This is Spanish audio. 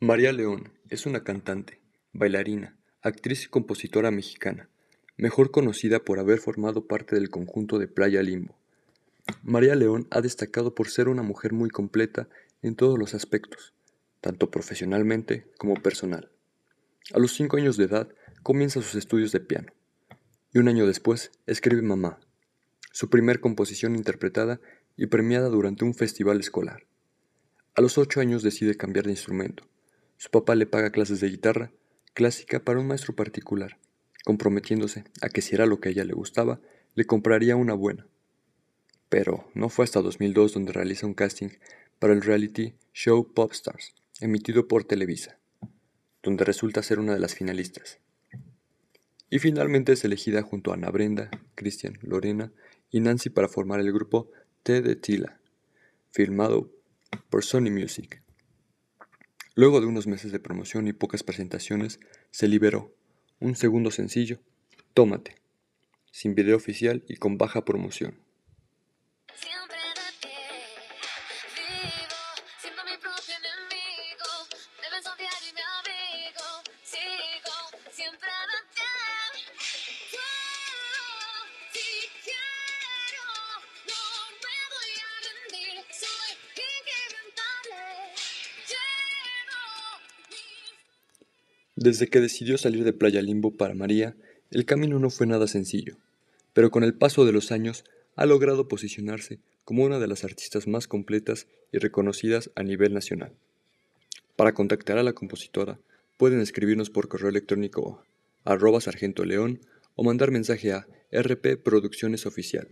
María León es una cantante, bailarina, actriz y compositora mexicana, mejor conocida por haber formado parte del conjunto de Playa Limbo. María León ha destacado por ser una mujer muy completa en todos los aspectos, tanto profesionalmente como personal. A los cinco años de edad comienza sus estudios de piano, y un año después escribe Mamá, su primer composición interpretada y premiada durante un festival escolar. A los ocho años decide cambiar de instrumento. Su papá le paga clases de guitarra clásica para un maestro particular, comprometiéndose a que si era lo que a ella le gustaba, le compraría una buena. Pero no fue hasta 2002 donde realiza un casting para el reality show Popstars, emitido por Televisa, donde resulta ser una de las finalistas. Y finalmente es elegida junto a Ana Brenda, Cristian, Lorena y Nancy para formar el grupo T de Tila, filmado por Sony Music. Luego de unos meses de promoción y pocas presentaciones, se liberó un segundo sencillo, Tómate, sin video oficial y con baja promoción. Desde que decidió salir de Playa Limbo para María, el camino no fue nada sencillo, pero con el paso de los años ha logrado posicionarse como una de las artistas más completas y reconocidas a nivel nacional. Para contactar a la compositora, pueden escribirnos por correo electrónico a arroba sargento león o mandar mensaje a RP Producciones Oficial.